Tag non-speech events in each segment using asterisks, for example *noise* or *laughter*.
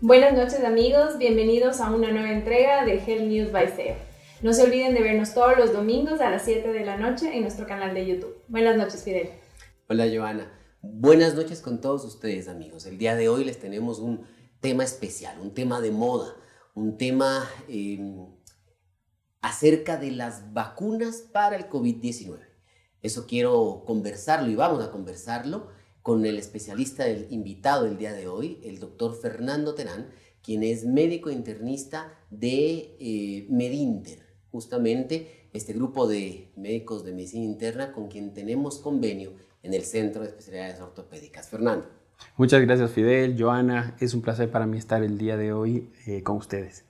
Buenas noches amigos, bienvenidos a una nueva entrega de Health News by SEO. No se olviden de vernos todos los domingos a las 7 de la noche en nuestro canal de YouTube. Buenas noches, Fidel. Hola, Joana. Buenas noches con todos ustedes, amigos. El día de hoy les tenemos un tema especial, un tema de moda, un tema em, acerca de las vacunas para el COVID-19. Eso quiero conversarlo y vamos a conversarlo con el especialista el invitado el día de hoy, el doctor Fernando Terán, quien es médico internista de eh, Medinter, justamente este grupo de médicos de medicina interna con quien tenemos convenio en el Centro de Especialidades Ortopédicas. Fernando. Muchas gracias Fidel, Joana, es un placer para mí estar el día de hoy eh, con ustedes.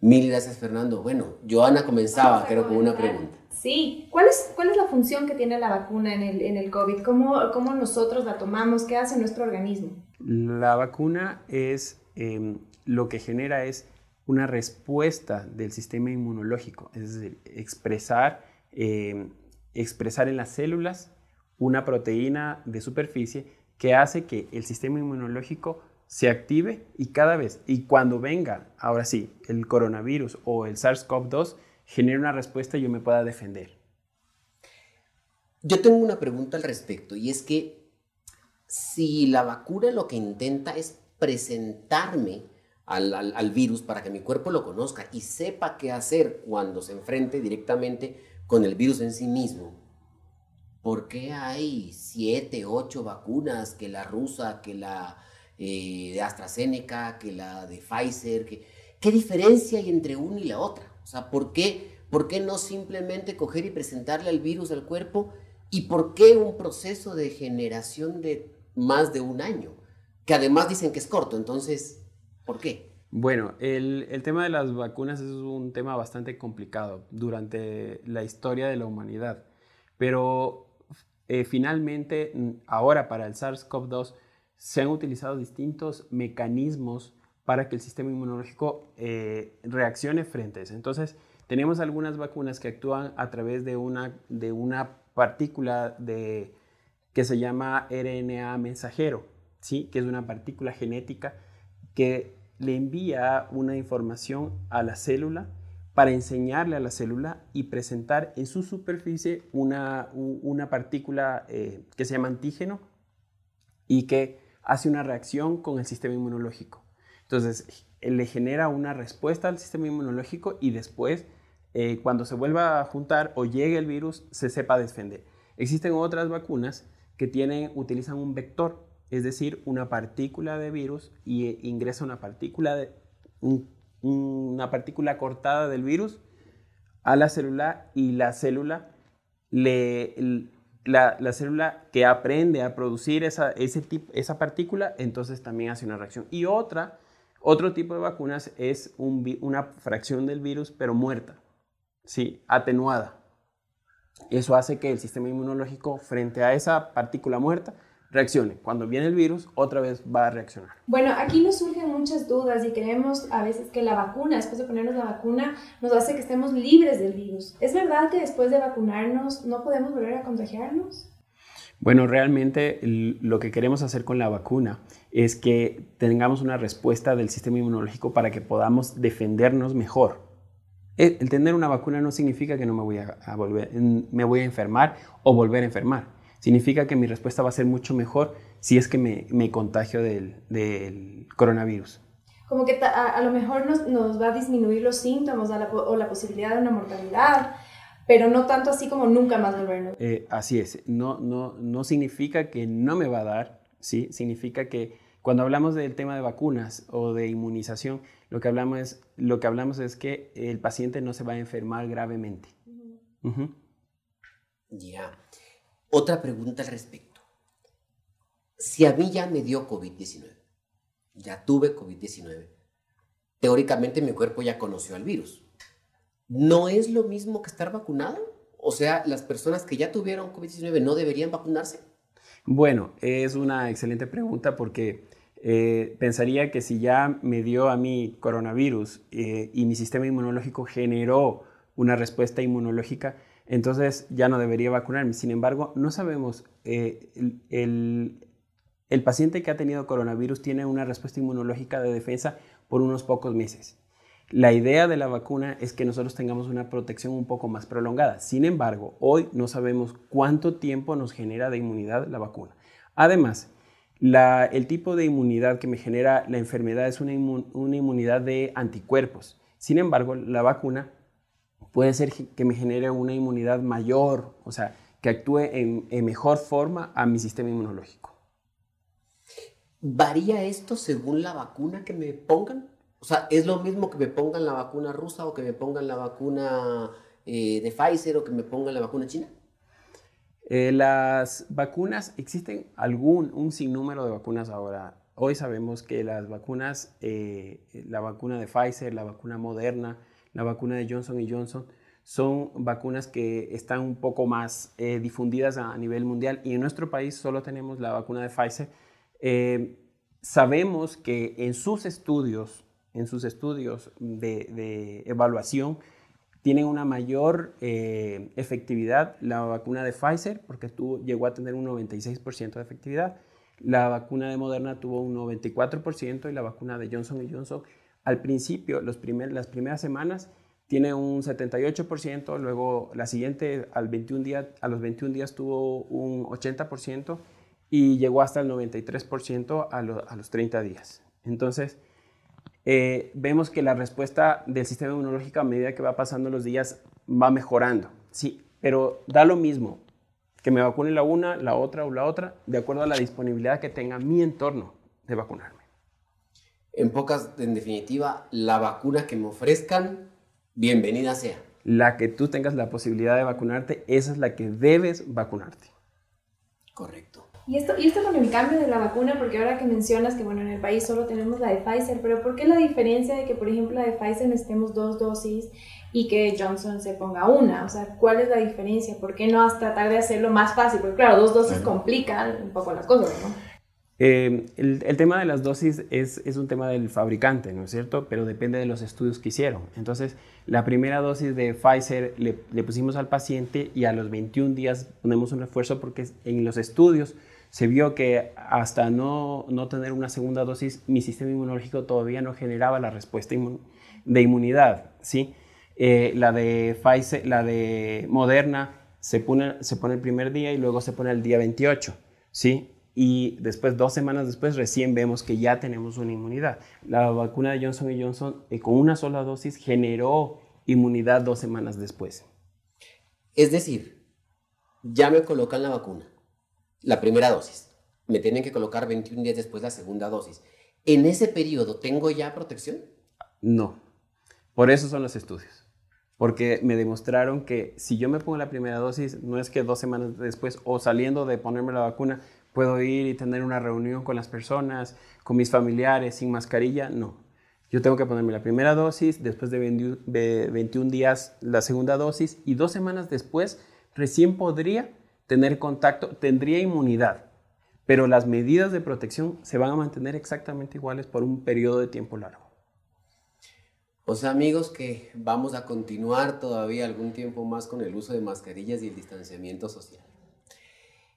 Mil gracias Fernando. Bueno, Joana comenzaba creo con una pregunta. Sí, ¿cuál es, cuál es la función que tiene la vacuna en el, en el COVID? ¿Cómo, ¿Cómo nosotros la tomamos? ¿Qué hace nuestro organismo? La vacuna es, em, lo que genera es una respuesta del sistema inmunológico, es decir, expresar, em, expresar en las células una proteína de superficie que hace que el sistema inmunológico se active y cada vez, y cuando venga, ahora sí, el coronavirus o el SARS-CoV-2, genere una respuesta y yo me pueda defender. Yo tengo una pregunta al respecto y es que si la vacuna lo que intenta es presentarme al, virus para que mi cuerpo lo conozca y sepa qué hacer cuando se enfrente directamente con el virus en sí mismo, ¿por qué hay siete, ocho vacunas, que la rusa, que la eh, de AstraZeneca, que la de Pfizer? ¿Qué diferencia hay entre una y la otra? O sea, ¿por qué, ¿por qué no simplemente coger y presentarle al virus al cuerpo? ¿Y por qué un proceso de generación de más de un año? Que además dicen que es corto, entonces, ¿por qué? Bueno, el, el, tema de las vacunas es un tema bastante complicado durante la historia de la humanidad, pero eh, finalmente ahora para el SARS-CoV-2 se han utilizado distintos mecanismos para que el sistema inmunológico eh, reaccione frente a eso. Entonces, tenemos algunas vacunas que actúan a través de una, de una partícula de, que se llama RNA mensajero, ¿sí? que es una partícula genética que le envía una información a la célula para enseñarle a la célula y presentar en su superficie una, una partícula eh, que se llama antígeno y que hace una reacción con el sistema inmunológico. Entonces, le genera una respuesta al sistema inmunológico y después, eh, cuando se vuelva a juntar o llegue el virus, se sepa defender. Existen otras vacunas que tienen, utilizan un vector, es decir, una partícula de virus y ingresa una partícula, una partícula cortada del virus a la célula y la célula le, la, célula que aprende a producir esa, ese tipo, esa partícula, entonces también hace una reacción. Y otra otro tipo de vacunas es una fracción del virus, pero muerta, ¿sí? atenuada. Eso hace que el sistema inmunológico, frente a esa partícula muerta, reaccione. Cuando viene el virus, otra vez va a reaccionar. Bueno, aquí nos surgen muchas dudas y creemos a veces que la vacuna, después de ponernos la vacuna, nos hace que estemos libres del virus. ¿Es verdad que después de vacunarnos no podemos volver a contagiarnos? Bueno, realmente lo que queremos hacer con la vacuna es que tengamos una respuesta del sistema inmunológico para que podamos defendernos mejor. El, tener una vacuna no significa que no me voy a, volver, me voy a enfermar o volver a enfermar. Significa que mi respuesta va a ser mucho mejor si es que me, contagio del, coronavirus. Como que a, lo mejor nos, va a disminuir los síntomas o la posibilidad de una mortalidad pero no tanto así como nunca más volvernos. Eh, así es, no, no, no significa que no me va a dar, ¿sí? Significa que cuando hablamos del tema de vacunas o de inmunización, lo que hablamos es, lo que hablamos es que el paciente no se va a enfermar gravemente. Ya. Otra pregunta al respecto. Si a mí ya me dio COVID-19, ya tuve COVID-19, teóricamente mi cuerpo ya conoció al virus. ¿no es lo mismo que estar vacunado? O sea, las personas que ya tuvieron COVID-19 no deberían vacunarse. Bueno, es una excelente pregunta porque eh, pensaría que si ya me dio a mí coronavirus eh, y mi sistema inmunológico generó una respuesta inmunológica, entonces ya no debería vacunarme. Sin embargo, no sabemos, eh, el, el paciente que ha tenido coronavirus tiene una respuesta inmunológica de defensa por unos pocos meses. La idea de la vacuna es que nosotros tengamos una protección un poco más prolongada. Sin embargo, hoy no sabemos cuánto tiempo nos genera de inmunidad la vacuna. Además, el tipo de inmunidad que me genera la enfermedad es una, inmunidad de anticuerpos. Sin embargo, la vacuna puede ser que me genere una inmunidad mayor, o sea, que actúe en mejor forma a mi sistema inmunológico. ¿Varía esto según la vacuna que me pongan? O sea, ¿es lo mismo que me pongan la vacuna rusa o que me pongan la vacuna eh, de Pfizer o que me pongan la vacuna china? Eh, las vacunas, existen algún, un sinnúmero de vacunas ahora. Hoy sabemos que las vacunas, eh, la vacuna de Pfizer, la vacuna Moderna, la vacuna de Johnson Johnson, son vacunas que están un poco más difundidas a, nivel mundial y en nuestro país solo tenemos la vacuna de Pfizer. sabemos que en sus estudios en sus estudios de, evaluación tienen una mayor eh, efectividad la vacuna de Pfizer, porque llegó a tener un 96% de efectividad. La vacuna de Moderna tuvo un 94% y la vacuna de Johnson Johnson al principio, las primeras semanas, tiene un 78%, luego la siguiente al 21 día, a los 21 días tuvo un 80% y llegó hasta el 93% a, los 30 días. Entonces, eh, vemos que la respuesta del sistema inmunológico a medida que va pasando los días va mejorando. Sí, pero da lo mismo que me vacune la una, la otra o la otra, de acuerdo a la disponibilidad que tenga mi entorno de vacunarme. En pocas, en definitiva, la vacuna que me ofrezcan, bienvenida sea. La que tú tengas la posibilidad de vacunarte, esa es la que debes vacunarte. Correcto. Y esto, y esto con el cambio de la vacuna, porque ahora que mencionas que, bueno, en el país solo tenemos la de Pfizer, pero ¿por qué la diferencia de que, por ejemplo, la de Pfizer necesitemos dos dosis y que Johnson se ponga una? O sea, ¿cuál es la diferencia? ¿Por qué no tratar de hacerlo más fácil? Porque, claro, dos dosis complican un poco las cosas, ¿no? Eh, el, tema de las dosis es, es, un tema del fabricante, ¿no es cierto? Pero depende de los estudios que hicieron. Entonces, la primera dosis de Pfizer le, le pusimos al paciente y a los 21 días ponemos un refuerzo porque en los estudios se vio que hasta no, no tener una segunda dosis, mi sistema inmunológico todavía no generaba la respuesta de inmunidad, ¿sí? Eh, la de Pfizer, la de Moderna se pone, se pone el primer día y luego se pone el día 28, ¿sí? Y después, dos semanas después, recién vemos que ya tenemos una inmunidad. La vacuna de Johnson Johnson, eh, con una sola dosis, generó inmunidad dos semanas después. Es decir, ya me colocan la vacuna la primera dosis. Me tienen que colocar 21 días después la segunda dosis. ¿En ese periodo tengo ya protección? No. Por eso son los estudios. Porque me demostraron que si yo me pongo la primera dosis, no es que dos semanas después o saliendo de ponerme la vacuna, puedo ir y tener una reunión con las personas, con mis familiares, sin mascarilla. No. Yo tengo que ponerme la primera dosis, después de 21 días la segunda dosis y dos semanas después recién podría tener contacto, tendría inmunidad, pero las medidas de protección se van a mantener exactamente iguales por un periodo de tiempo largo. Sea, amigos, que vamos a continuar todavía algún tiempo más con el uso de mascarillas y el distanciamiento social.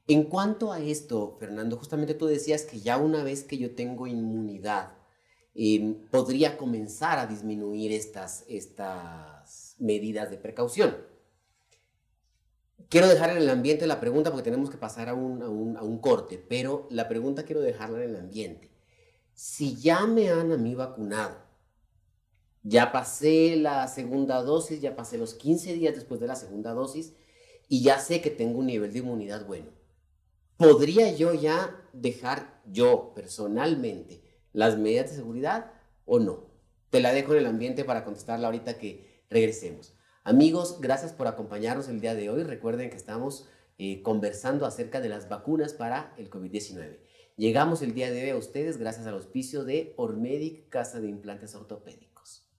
En cuanto a esto, Fernando, justamente tú decías que ya una vez que yo tengo inmunidad, em, podría comenzar a disminuir estas, estas medidas de precaución. Quiero dejar en el ambiente la pregunta porque tenemos que pasar a un, a un, corte, pero la pregunta quiero dejarla en el ambiente. Si ya me han a mí vacunado, ya pasé la segunda dosis, ya pasé los 15 días después de la segunda dosis y ya sé que tengo un nivel de inmunidad bueno, ¿podría yo ya dejar yo personalmente las medidas de seguridad o no? Te la dejo en el ambiente para contestarla ahorita que regresemos. Amigos, gracias por acompañarnos el día de hoy. Recuerden que estamos eh, conversando acerca de las vacunas para el COVID-19. Llegamos el día de hoy a ustedes gracias al auspicio de Ormedic, Casa de Implantes Ortopédicos.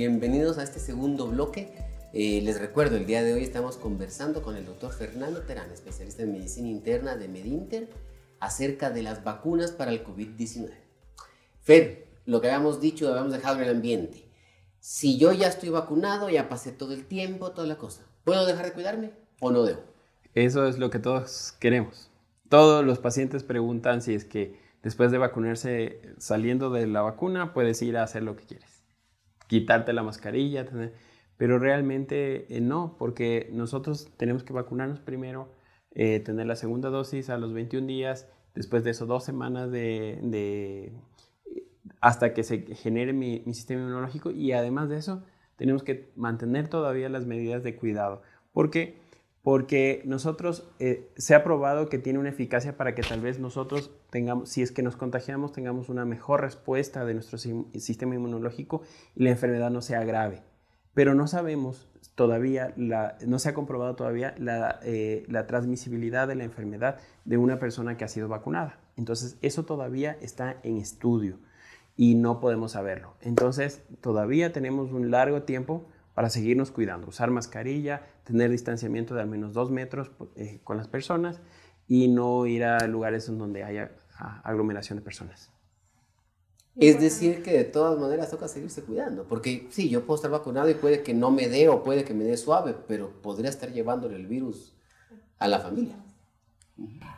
Bienvenidos a este segundo bloque. Eh, les recuerdo, el día de hoy estamos conversando con el doctor Fernando Terán, especialista en medicina interna de Medinter, acerca de las vacunas para el COVID-19. Fer, lo que habíamos dicho, habíamos dejado en el ambiente. Si yo ya estoy vacunado, ya pasé todo el tiempo, toda la cosa, ¿puedo dejar de cuidarme o no debo? Eso es lo que todos queremos. Todos los pacientes preguntan si es que después de vacunarse, saliendo de la vacuna, puedes ir a hacer lo que quieres. Quitarte la mascarilla, pero realmente eh, no, porque nosotros tenemos que vacunarnos primero, eh, tener la segunda dosis a los 21 días, después de eso dos semanas de, hasta que se genere mi, mi sistema inmunológico y además de eso tenemos que mantener todavía las medidas de cuidado, porque porque nosotros eh, se ha probado que tiene una eficacia para que tal vez nosotros tengamos, si es que nos contagiamos, tengamos una mejor respuesta de nuestro sistema inmunológico y la enfermedad no sea grave. Pero no sabemos todavía, no se ha comprobado todavía eh, la transmisibilidad de la enfermedad de una persona que ha sido vacunada. Entonces, eso todavía está en estudio y no podemos saberlo. Entonces, todavía tenemos un largo tiempo para seguirnos cuidando, usar mascarilla, tener distanciamiento de al menos dos metros eh, con las personas y no ir a lugares en donde haya aglomeración de personas. Es decir, que de todas maneras toca seguirse cuidando, porque sí, yo puedo estar vacunado y puede que no me dé o puede que me dé suave, pero podría estar llevándole el virus a la familia.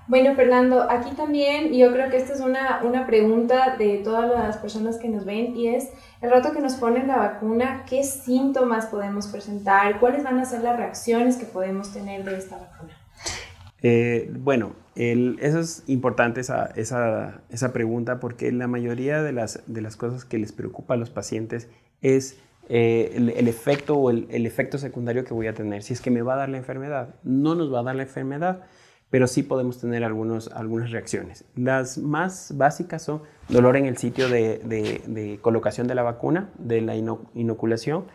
Bueno, Fernando, aquí también yo creo que esta es una, una pregunta de todas las personas que nos ven y es, el rato que nos ponen la vacuna, ¿qué síntomas podemos presentar? ¿Cuáles van a ser las reacciones que podemos tener de esta vacuna? Eh, bueno, eso es importante esa, esa, esa, pregunta porque la mayoría de las, de las cosas que les preocupa a los pacientes es eh, el, efecto o el, el efecto secundario que voy a tener. Si es que me va a dar la enfermedad, no nos va a dar la enfermedad pero sí podemos tener algunos, algunas reacciones. Las más básicas son dolor en el sitio de, colocación de la vacuna, de la inoculación,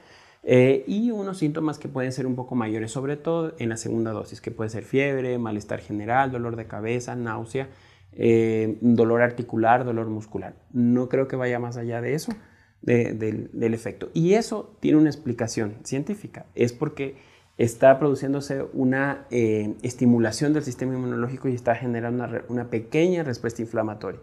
eh, y unos síntomas que pueden ser un poco mayores, sobre todo en la segunda dosis, que puede ser fiebre, malestar general, dolor de cabeza, náusea, eh, dolor articular, dolor muscular. No creo que vaya más allá de eso, del, del efecto. Y eso tiene una explicación científica. Es porque está produciéndose una eh, estimulación del sistema inmunológico y está generando una, pequeña respuesta inflamatoria.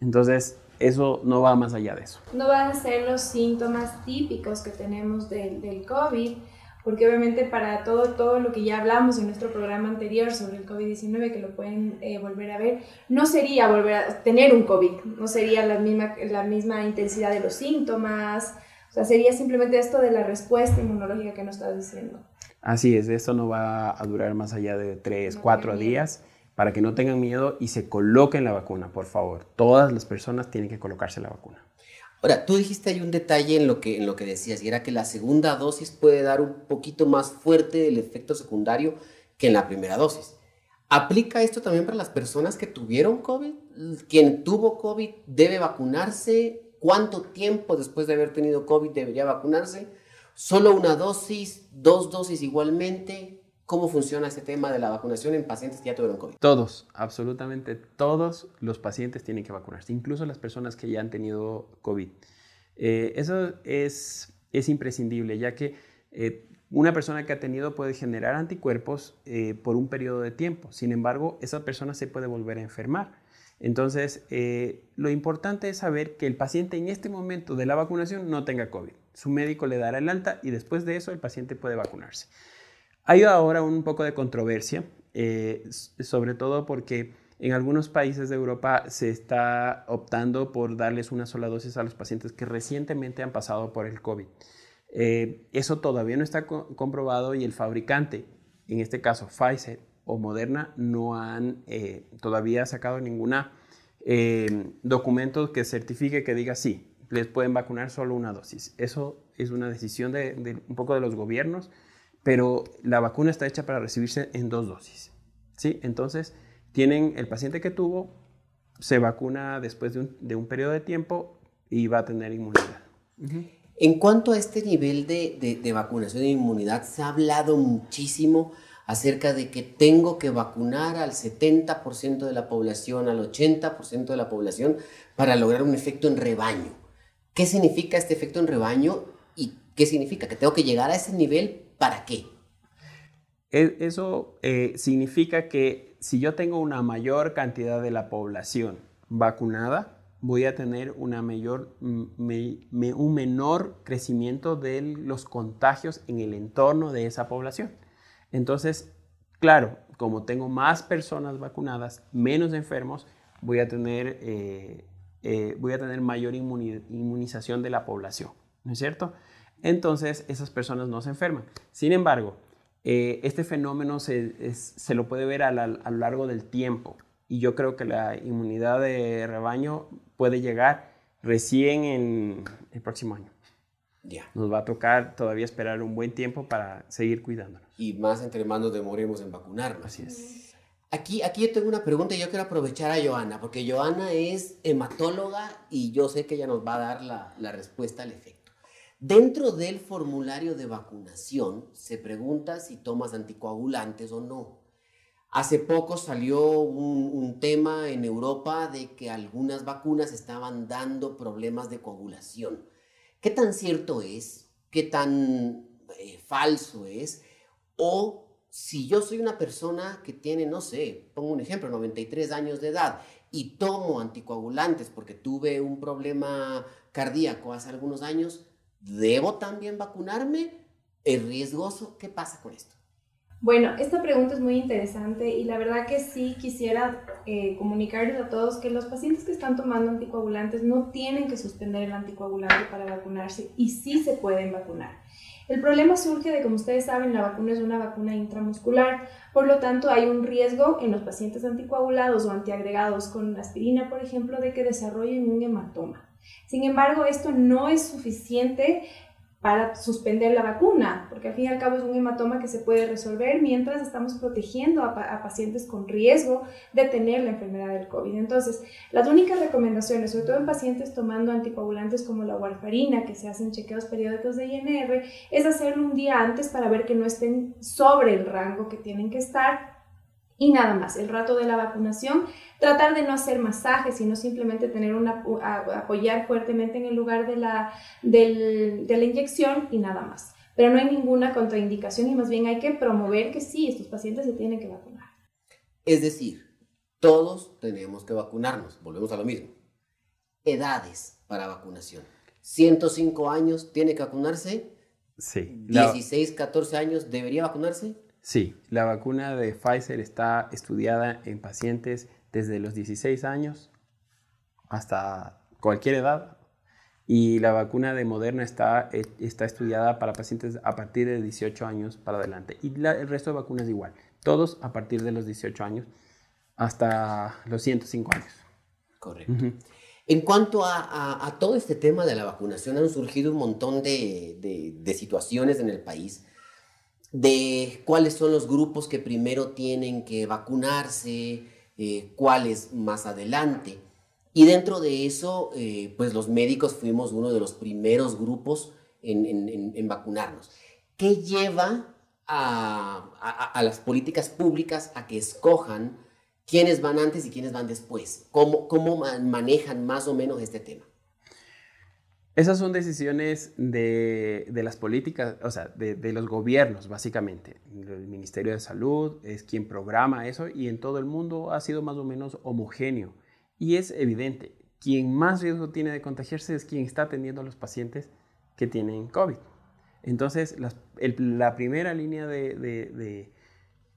Entonces, eso no va más allá de eso. No van a ser los síntomas típicos que tenemos del, COVID, porque obviamente para todo, todo lo que ya hablamos en nuestro programa anterior sobre el COVID-19, que lo pueden eh, volver a ver, no sería volver a tener un COVID, no sería la misma, la misma intensidad de los síntomas, o sea, sería simplemente esto de la respuesta inmunológica que nos estás diciendo. Así es, esto no va a durar más allá de tres, cuatro días para que no tengan miedo y se coloquen la vacuna, por favor. Todas las personas tienen que colocarse la vacuna. Ahora, tú dijiste hay un detalle en lo que, en lo que decías, y era que la segunda dosis puede dar un poquito más fuerte el efecto secundario que en la primera dosis. ¿Aplica esto también para las personas que tuvieron COVID? ¿Quien tuvo COVID debe vacunarse? ¿Cuánto tiempo después de haber tenido COVID debería vacunarse? ¿Solo una dosis? ¿Dos dosis igualmente? ¿Cómo funciona este tema de la vacunación en pacientes que ya tuvieron COVID? Todos, absolutamente todos los pacientes tienen que vacunarse, incluso las personas que ya han tenido COVID. Eh, eso es, es, imprescindible, ya que eh, una persona que ha tenido puede generar anticuerpos eh, por un periodo de tiempo. Sin embargo, esa persona se puede volver a enfermar. Entonces, lo importante es saber que el paciente en este momento de la vacunación no tenga COVID su médico le dará el alta y después de eso el paciente puede vacunarse. Hay ahora un poco de controversia, eh, sobre todo porque en algunos países de Europa se está optando por darles una sola dosis a los pacientes que recientemente han pasado por el COVID. Eh, eso todavía no está comprobado y el fabricante, en este caso Pfizer o Moderna, no han eh, todavía sacado ningún documento que certifique que diga sí, les pueden vacunar solo una dosis. Eso es una decisión de, un poco de los gobiernos, pero la vacuna está hecha para recibirse en dos dosis. ¿sí? Entonces, tienen el paciente que tuvo, se vacuna después de un, periodo de tiempo y va a tener inmunidad. En cuanto a este nivel de, de vacunación e inmunidad, se ha hablado muchísimo acerca de que tengo que vacunar al 70% de la población, al 80% de la población para lograr un efecto en rebaño. ¿Qué significa este efecto en rebaño ¿Y qué significa? ¿Que tengo que llegar a ese nivel para qué? E, eso eh, significa que si yo tengo una mayor cantidad de la población vacunada, voy a tener una mayor, un menor crecimiento de los contagios en el entorno de esa población. Entonces, claro, como tengo más personas vacunadas, menos enfermos, voy a tener, eh, eh, voy a tener mayor inmunización de la población, ¿no es cierto? Entonces, esas personas no se enferman. Sin embargo, eh, este fenómeno se, se, lo puede ver a, a lo largo del tiempo y yo creo que la inmunidad de rebaño puede llegar recién en el próximo año. Ya. Nos va a tocar todavía esperar un buen tiempo para seguir cuidándonos. Y más entre más nos demoremos en vacunarnos. Así es. Aquí, aquí yo tengo una pregunta y yo quiero aprovechar a Joana, porque Joana es hematóloga y yo sé que ella nos va a dar la, la respuesta al efecto. Dentro del formulario de vacunación se pregunta si tomas anticoagulantes o no. Hace poco salió un, tema en Europa de que algunas vacunas estaban dando problemas de coagulación. ¿Qué tan cierto es? ¿Qué tan eh, falso es? O si yo soy una persona que tiene, no sé, pongo un ejemplo, 93 años de edad y tomo anticoagulantes porque tuve un problema cardíaco hace algunos años, ¿debo también vacunarme? ¿Es riesgoso? ¿Qué pasa con esto? Bueno, esta pregunta es muy interesante y la verdad que sí quisiera eh, comunicarles a todos que los pacientes que están tomando anticoagulantes no tienen que suspender el anticoagulante para vacunarse y sí se pueden vacunar. El problema surge de, como ustedes saben, la vacuna es una vacuna intramuscular, por lo tanto hay un riesgo en los pacientes anticoagulados o antiagregados con aspirina, por ejemplo, de que desarrollen un hematoma. Sin embargo, esto no es suficiente para suspender la vacuna, porque al fin y al cabo es un hematoma que se puede resolver mientras estamos protegiendo a, pacientes con riesgo de tener la enfermedad del COVID. Entonces, las únicas recomendaciones, sobre todo en pacientes tomando anticoagulantes como la warfarina, que se hacen chequeos periódicos de INR, es hacerlo un día antes para ver que no estén sobre el rango que tienen que estar y nada más, el rato de la vacunación, tratar de no hacer masajes, sino simplemente tener una, apoyar fuertemente en el lugar de la, de la inyección y nada más. Pero no hay ninguna contraindicación y más bien hay que promover que sí, estos pacientes se tienen que vacunar. Es decir, todos tenemos que vacunarnos, volvemos a lo mismo. Edades para vacunación. 105 años tiene que vacunarse. Sí. 16, 14 años debería vacunarse. Sí, la vacuna de Pfizer está estudiada en pacientes desde los 16 años hasta cualquier edad. Y la vacuna de Moderna está, eh, está estudiada para pacientes a partir de 18 años para adelante. Y el resto de vacunas igual, todos a partir de los 18 años hasta los 105 años. Correcto. En cuanto a, todo este tema de la vacunación, han surgido un montón de, de situaciones en el país de cuáles son los grupos que primero tienen que vacunarse, eh, cuáles más adelante. Y dentro de eso, eh, pues los médicos fuimos uno de los primeros grupos en, vacunarnos. ¿Qué lleva a, las políticas públicas a que escojan quiénes van antes y quiénes van después? ¿Cómo, cómo manejan más o menos este tema? Esas son decisiones de, las políticas, o sea, de, los gobiernos, básicamente. El Ministerio de Salud es quien programa eso y en todo el mundo ha sido más o menos homogéneo. Y es evidente, quien más riesgo tiene de contagiarse es quien está atendiendo a los pacientes que tienen COVID. Entonces, la primera línea de, de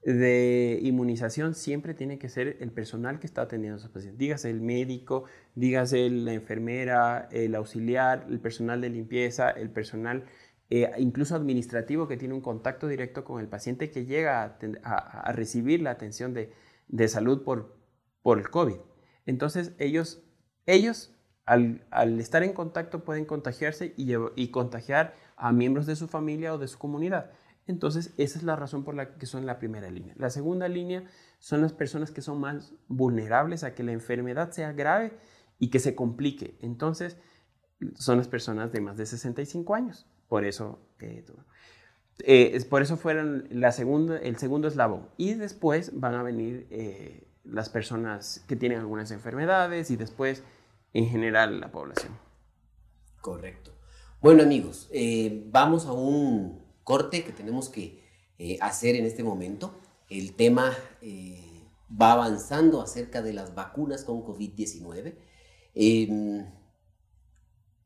inmunización siempre tiene que ser el personal que está atendiendo a esos pacientes. Dígase el médico, dígase la enfermera, el auxiliar, el personal de limpieza, el personal eh, incluso administrativo que tiene un contacto directo con el paciente que llega a, recibir la atención de, salud por, por, el COVID. Entonces ellos, ellos al, estar en contacto pueden contagiarse y, y contagiar a miembros de su familia o de su comunidad. Entonces, esa es la razón por la que son la primera línea. La segunda línea son las personas que son más vulnerables a que la enfermedad sea grave y que se complique. Entonces, son las personas de más de 65 años. Por eso, eh, eh, por eso fueron la segunda, el segundo eslabón. Y después van a venir eh, las personas que tienen algunas enfermedades y después, en general, la población. Correcto. Bueno amigos, vamos a un corte que tenemos que eh, hacer en este momento. El tema eh, va avanzando acerca de las vacunas con COVID-19. Em,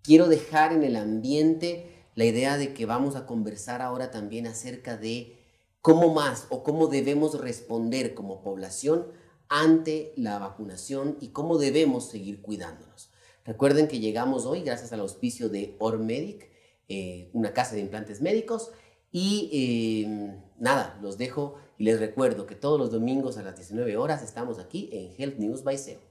quiero dejar en el ambiente la idea de que vamos a conversar ahora también acerca de cómo más o cómo debemos responder como población ante la vacunación y cómo debemos seguir cuidándonos. Recuerden que llegamos hoy gracias al auspicio de Ormedic, eh, una casa de implantes médicos. Y em, nada, los dejo y les recuerdo que todos los domingos a las 19 horas estamos aquí en Health News by SEO.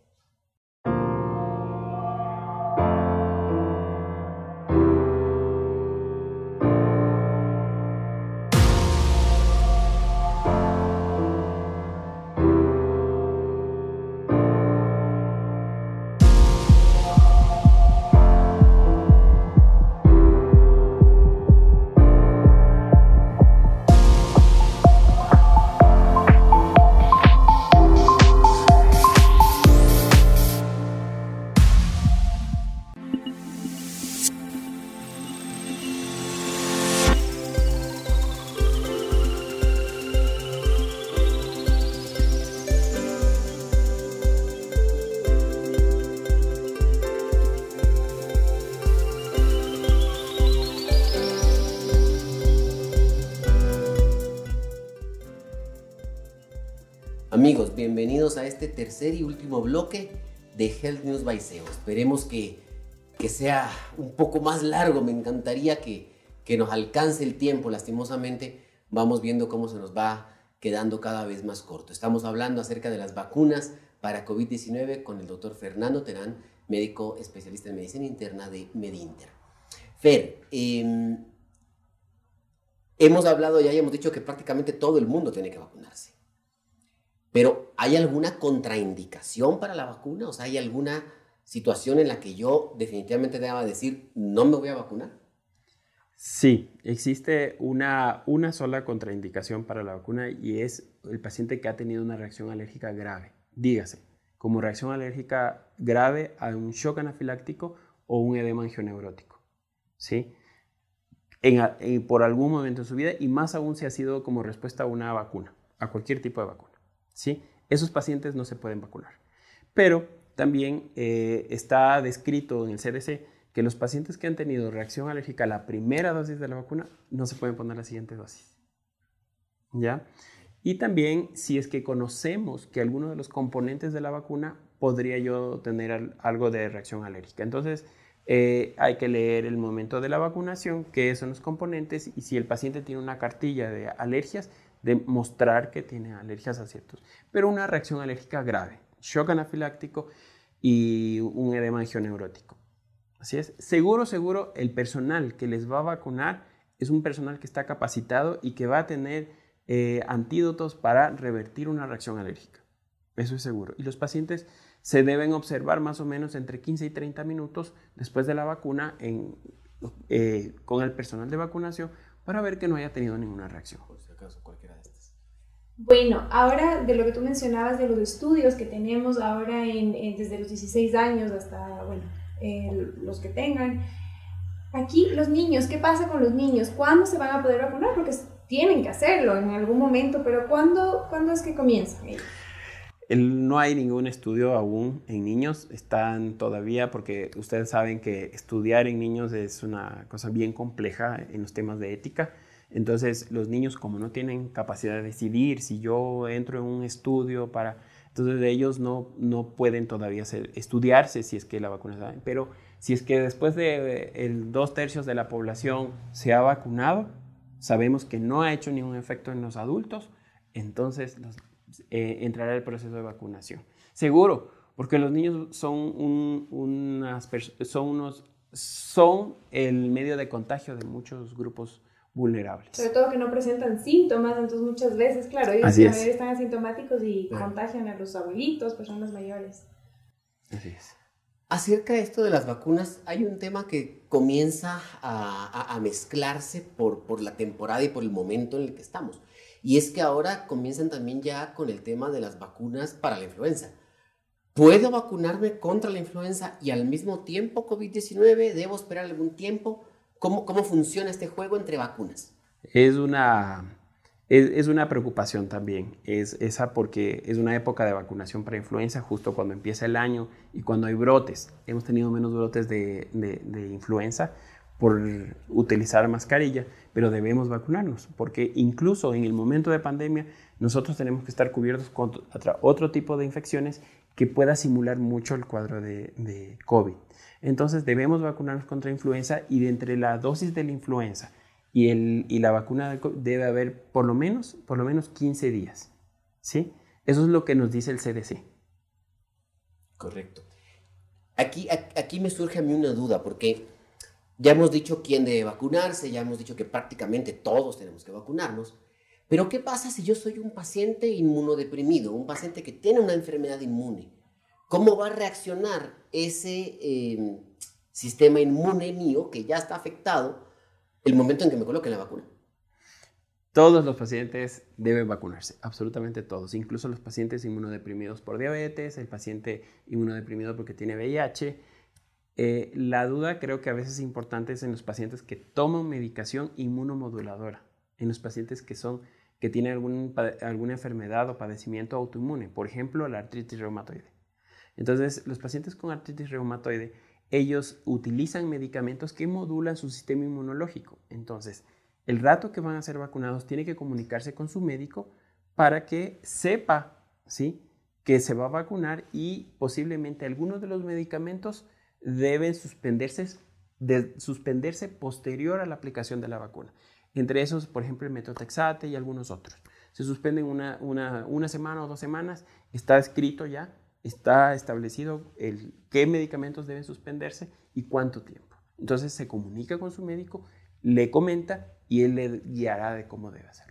Bienvenidos a este tercer y último bloque de Health News by SEO. Esperemos que, que sea un poco más largo. Me encantaría que, que nos alcance el tiempo. Lastimosamente, vamos viendo cómo se nos va quedando cada vez más corto. Estamos hablando acerca de las vacunas para COVID-19 con el doctor Fernando Terán, médico especialista en medicina interna de Medinter. Fer, em, hemos hablado ya y hemos dicho que prácticamente todo el mundo tiene que vacunarse. Pero ¿hay alguna contraindicación para la vacuna? O sea, ¿hay alguna situación en la que yo definitivamente deba decir no me voy a vacunar? Sí, existe una, una sola contraindicación para la vacuna y es el paciente que ha tenido una reacción alérgica grave. Dígase, como reacción alérgica grave a un shock anafiláctico o un edema angioneurótico. ¿Sí? En, por algún momento de su vida y más aún si ha sido como respuesta a una vacuna, a cualquier tipo de vacuna. ¿Sí? Esos pacientes no se pueden vacunar. Pero también eh, está descrito en el CDC que los pacientes que han tenido reacción alérgica a la primera dosis de la vacuna no se pueden poner la siguiente dosis. ¿Ya? Y también si es que conocemos que alguno de los componentes de la vacuna podría yo tener algo de reacción alérgica. Entonces, eh, hay que leer el momento de la vacunación, qué son los componentes y si el paciente tiene una cartilla de alergias, demostrar que tiene alergias a ciertos, pero una reacción alérgica grave, shock anafiláctico y un edema angioneurótico. Así es, seguro, seguro, el personal que les va a vacunar es un personal que está capacitado y que va a tener eh, antídotos para revertir una reacción alérgica. Eso es seguro. Y los pacientes se deben observar más o menos entre 15 y 30 minutos después de la vacuna eh, con el personal de vacunación para ver que no haya tenido ninguna reacción. Por si acaso, cualquiera de estas. Bueno, ahora de lo que tú mencionabas de los estudios que tenemos ahora en, desde los 16 años hasta, bueno, los que tengan. Aquí los niños, ¿qué pasa con los niños? ¿Cuándo se van a poder vacunar? Porque tienen que hacerlo en algún momento, pero ¿cuándo, ¿cuándo es que comienzan no hay ningún estudio aún en niños, están todavía, porque ustedes saben que estudiar en niños es una cosa bien compleja en los temas de ética. Entonces, los niños, como no tienen capacidad de decidir si yo entro en un estudio para entonces ellos no, no pueden todavía estudiarse si es que la vacuna está Pero si es que después de el dos tercios de la población se ha vacunado, sabemos que no ha hecho ningún efecto en los adultos, entonces eh, entrará el proceso de vacunación. Seguro, porque los niños son, unas son unos son el medio de contagio de muchos grupos vulnerables. Sobre todo que no presentan síntomas, entonces muchas veces, claro, ellos están asintomáticos y contagian a los abuelitos, personas mayores. Así es. Acerca de esto de las vacunas, hay un tema que comienza a, a, mezclarse por, por la temporada y por el momento en el que estamos. Y es que ahora comienzan también ya con el tema de las vacunas para la influenza. ¿Puedo vacunarme contra la influenza y al mismo tiempo COVID-19? ¿Debo esperar algún tiempo? ¿Cómo, cómo funciona este juego entre vacunas? Es una, es, una preocupación también, es esa porque es una época de vacunación para influenza justo cuando empieza el año y cuando hay brotes. Hemos tenido menos brotes de, de influenza por utilizar mascarilla, pero debemos vacunarnos porque incluso en el momento de pandemia nosotros tenemos que estar cubiertos contra otro tipo de infecciones que pueda simular mucho el cuadro de, COVID. Entonces debemos vacunarnos contra influenza y de entre la dosis de la influenza y, el, y la vacuna de COVID debe haber por lo menos, por lo menos 15 días. ¿sí? Eso es lo que nos dice el CDC. Correcto. Aquí, aquí me surge a mí una duda porque ya hemos dicho quién debe vacunarse, ya hemos dicho que prácticamente todos tenemos que vacunarnos. Pero ¿qué pasa si yo soy un paciente inmunodeprimido, un paciente que tiene una enfermedad inmune? ¿Cómo va a reaccionar ese em, sistema inmune mío que ya está afectado el momento en que me coloque la vacuna? Todos los pacientes deben vacunarse, absolutamente todos, incluso los pacientes inmunodeprimidos por diabetes, el paciente inmunodeprimido porque tiene VIH. Eh, la duda creo que a veces es importante es en los pacientes que toman medicación inmunomoduladora, en los pacientes que son que tiene algún, alguna enfermedad o padecimiento autoinmune, por ejemplo, la artritis reumatoide. Entonces, los pacientes con artritis reumatoide, ellos utilizan medicamentos que modulan su sistema inmunológico. Entonces, el rato que van a ser vacunados tiene que comunicarse con su médico para que sepa, ¿sí? que se va a vacunar y posiblemente algunos de los medicamentos deben suspenderse, de, suspenderse posterior a la aplicación de la vacuna. Entre esos, por ejemplo, el metotrexate y algunos otros. Se suspenden una, una, semana o dos semanas, está escrito ya, está establecido el, qué medicamentos deben suspenderse y cuánto tiempo. Entonces se comunica con su médico, le comenta y él le guiará de cómo debe hacerlo.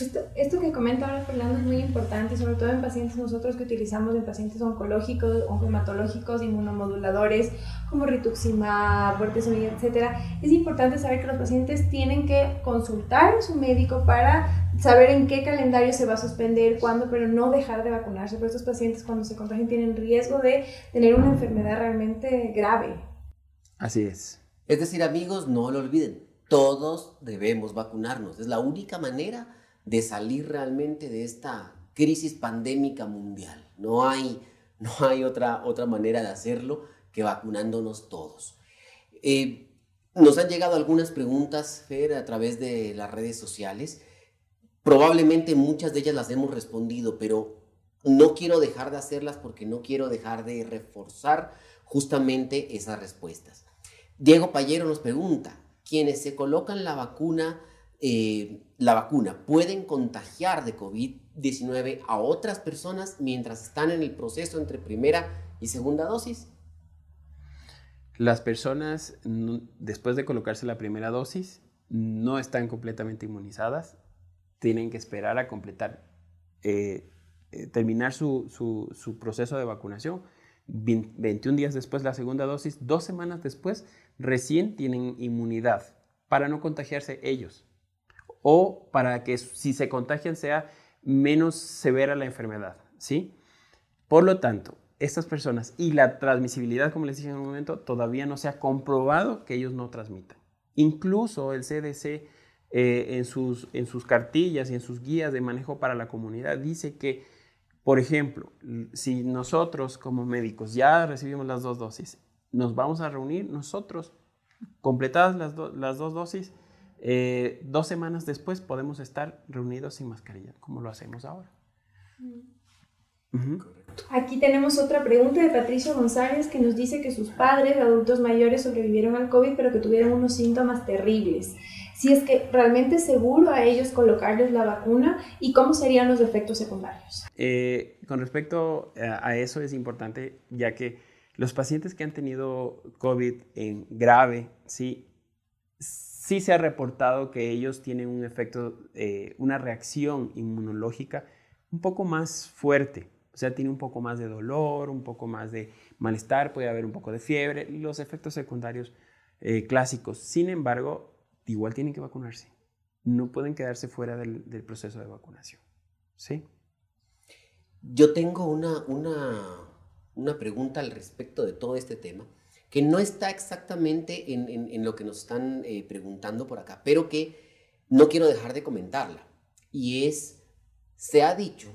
Esto, que comenta ahora Fernando es muy importante, sobre todo en pacientes nosotros que utilizamos en pacientes oncológicos, oncohematológicos, inmunomoduladores, como rituximab, bortezomib, etc. Es importante saber que los pacientes tienen que consultar a su médico para saber en qué calendario se va a suspender, cuándo, pero no dejar de vacunarse. Porque estos pacientes cuando se contagian tienen riesgo de tener una enfermedad realmente grave. Así es. Es decir, amigos, no lo olviden, todos debemos vacunarnos. Es la única manera de salir realmente de esta crisis pandémica mundial. No hay, *laughs* no hay otra, otra manera de hacerlo que vacunándonos todos. Eh, nos han llegado algunas preguntas, Fer, a través de las redes sociales. Probablemente muchas de ellas las hemos respondido, pero no quiero dejar de hacerlas porque no quiero dejar de reforzar justamente esas respuestas. Diego Payero nos pregunta, ¿quiénes se colocan la vacuna eh, la vacuna pueden contagiar de COVID-19 a otras personas mientras están en el proceso entre primera y segunda dosis? Las personas, después de colocarse la primera dosis, no están completamente inmunizadas, tienen que esperar a completar, eh, eh, terminar su, su, proceso de vacunación. 21 días después la segunda dosis, dos semanas después, recién tienen inmunidad para no contagiarse ellos o para que si se contagian sea menos severa la enfermedad, ¿sí? Por lo tanto, estas personas y la transmisibilidad, como les dije en un momento, todavía no se ha comprobado que ellos no transmitan. Incluso el CDC eh, en, sus, en sus cartillas y en sus guías de manejo para la comunidad dice que, por ejemplo, si nosotros como médicos ya recibimos las dos dosis, nos vamos a reunir nosotros, completadas las, las dos dosis, eh, dos semanas después podemos estar reunidos sin mascarilla, como lo hacemos ahora. Aquí tenemos otra pregunta de Patricio González que nos dice que sus padres, adultos mayores, sobrevivieron al COVID, pero que tuvieron unos síntomas terribles. Si es que realmente es seguro a ellos colocarles la vacuna y cómo serían los efectos secundarios. Eh, con respecto a eso es importante, ya que los pacientes que han tenido COVID en grave, sí, sí se ha reportado que ellos tienen un efecto, eh, una reacción inmunológica un poco más fuerte. O sea, tiene un poco más de dolor, un poco más de malestar, puede haber un poco de fiebre, los efectos secundarios eh, clásicos. Sin embargo, igual tienen que vacunarse. No pueden quedarse fuera del, proceso de vacunación. ¿Sí? Yo tengo una, una, una pregunta al respecto de todo este tema que no está exactamente en, lo que nos están eh, preguntando por acá, pero que no quiero dejar de comentarla. Y es, se ha dicho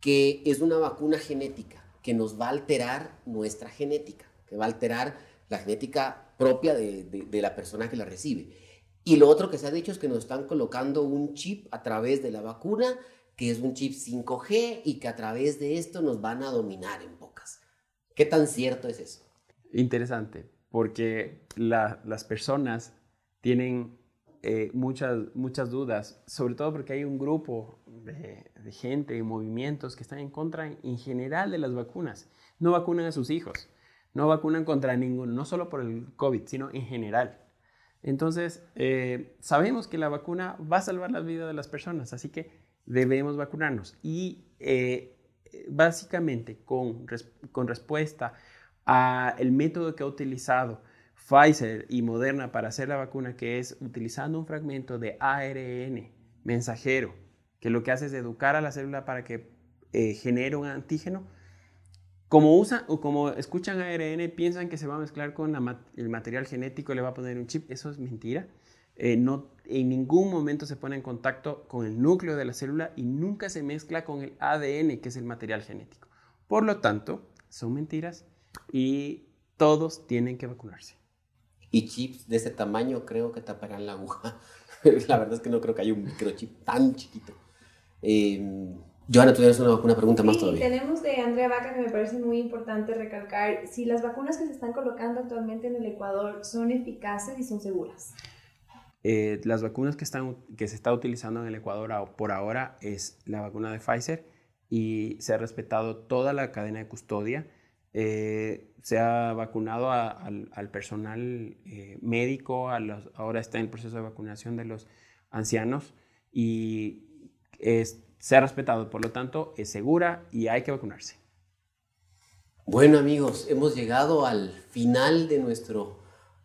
que es una vacuna genética que nos va a alterar nuestra genética, que va a alterar la genética propia de, de la persona que la recibe. Y lo otro que se ha dicho es que nos están colocando un chip a través de la vacuna, que es un chip 5G y que a través de esto nos van a dominar en pocas. ¿Qué tan cierto es eso? Interesante, porque las personas tienen eh, muchas, muchas dudas, sobre todo porque hay un grupo de, de, gente y movimientos que están en contra en general de las vacunas. No vacunan a sus hijos, no vacunan contra ninguno, no solo por el COVID, sino en general. Entonces, eh, sabemos que la vacuna va a salvar la vida de las personas, así que debemos vacunarnos. Y eh, básicamente, con, con respuesta al método que ha utilizado Pfizer y Moderna para hacer la vacuna, que es utilizando un fragmento de ARN mensajero, que lo que hace es educar a la célula para que eh, genere un antígeno, como, usan, o como escuchan ARN, piensan que se va a mezclar con el material genético, le va a poner un chip. Eso es mentira. Eh, no, en ningún momento se pone en contacto con el núcleo de la célula y nunca se mezcla con el ADN, que es el material genético. Por lo tanto, son mentiras y todos tienen que vacunarse. Y chips de ese tamaño creo que taparán la aguja. *laughs* la verdad es que no creo que haya un microchip tan chiquito. Eh, Joana, tú tienes una, una pregunta más todavía. Tenemos de Andrea Vaca que me parece muy importante recalcar si las vacunas que se están colocando actualmente en el Ecuador son eficaces y son seguras. Eh, las vacunas que, están, que se está utilizando en el Ecuador por ahora es la vacuna de Pfizer y se ha respetado toda la cadena de custodia. Eh, se ha vacunado al, personal eh, médico, ahora está en proceso de vacunación de los ancianos y es, se ha respetado, por lo tanto es segura y hay que vacunarse. Bueno amigos, hemos llegado al final de nuestro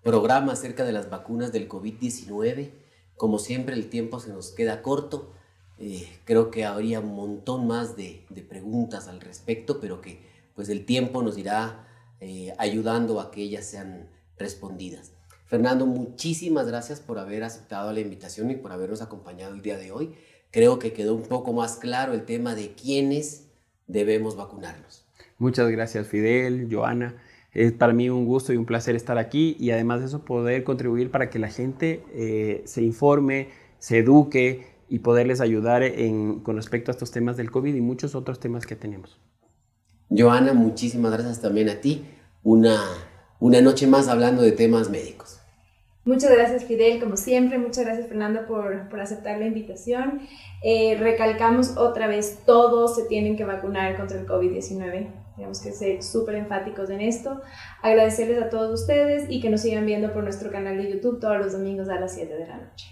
programa acerca de las vacunas del COVID-19. Como siempre el tiempo se nos queda corto. Eh, creo que habría un montón más de, preguntas al respecto, pero que pues el tiempo nos irá eh, ayudando a que ellas sean respondidas. Fernando, muchísimas gracias por haber aceptado la invitación y por habernos acompañado el día de hoy creo que quedó un poco más claro el tema de quiénes debemos vacunarnos. Muchas gracias Fidel, Joana. Es para mí un gusto y un placer estar aquí y además de eso poder contribuir para que la gente eh, se informe, se eduque y poderles ayudar con respecto a estos temas del COVID y muchos otros temas que tenemos. Joana, muchísimas gracias también a ti. Una, una noche más hablando de temas médicos. Muchas gracias Fidel, como siempre, muchas gracias Fernando por, por aceptar la invitación. Eh, recalcamos otra vez, todos se tienen que vacunar contra el COVID-19. Tenemos que ser súper enfáticos en esto. Agradecerles a todos ustedes y que nos sigan viendo por nuestro canal de YouTube todos los domingos a las 7 de la noche.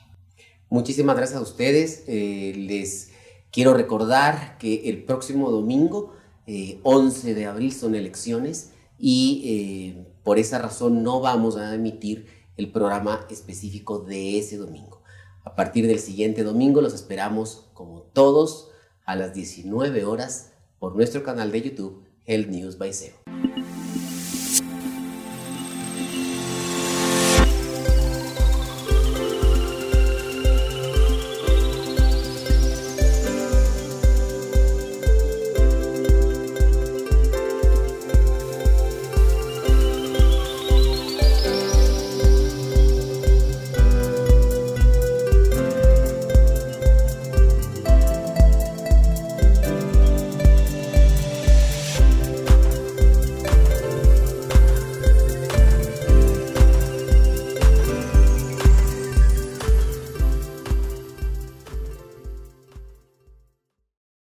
Muchísimas gracias a ustedes. Eh, les quiero recordar que el próximo domingo, 11 eh, de abril, son elecciones y por esa razón no vamos a emitir el programa específico de ese domingo. A partir del siguiente domingo los esperamos como todos a las 19 horas por nuestro canal de YouTube Health News by SEO.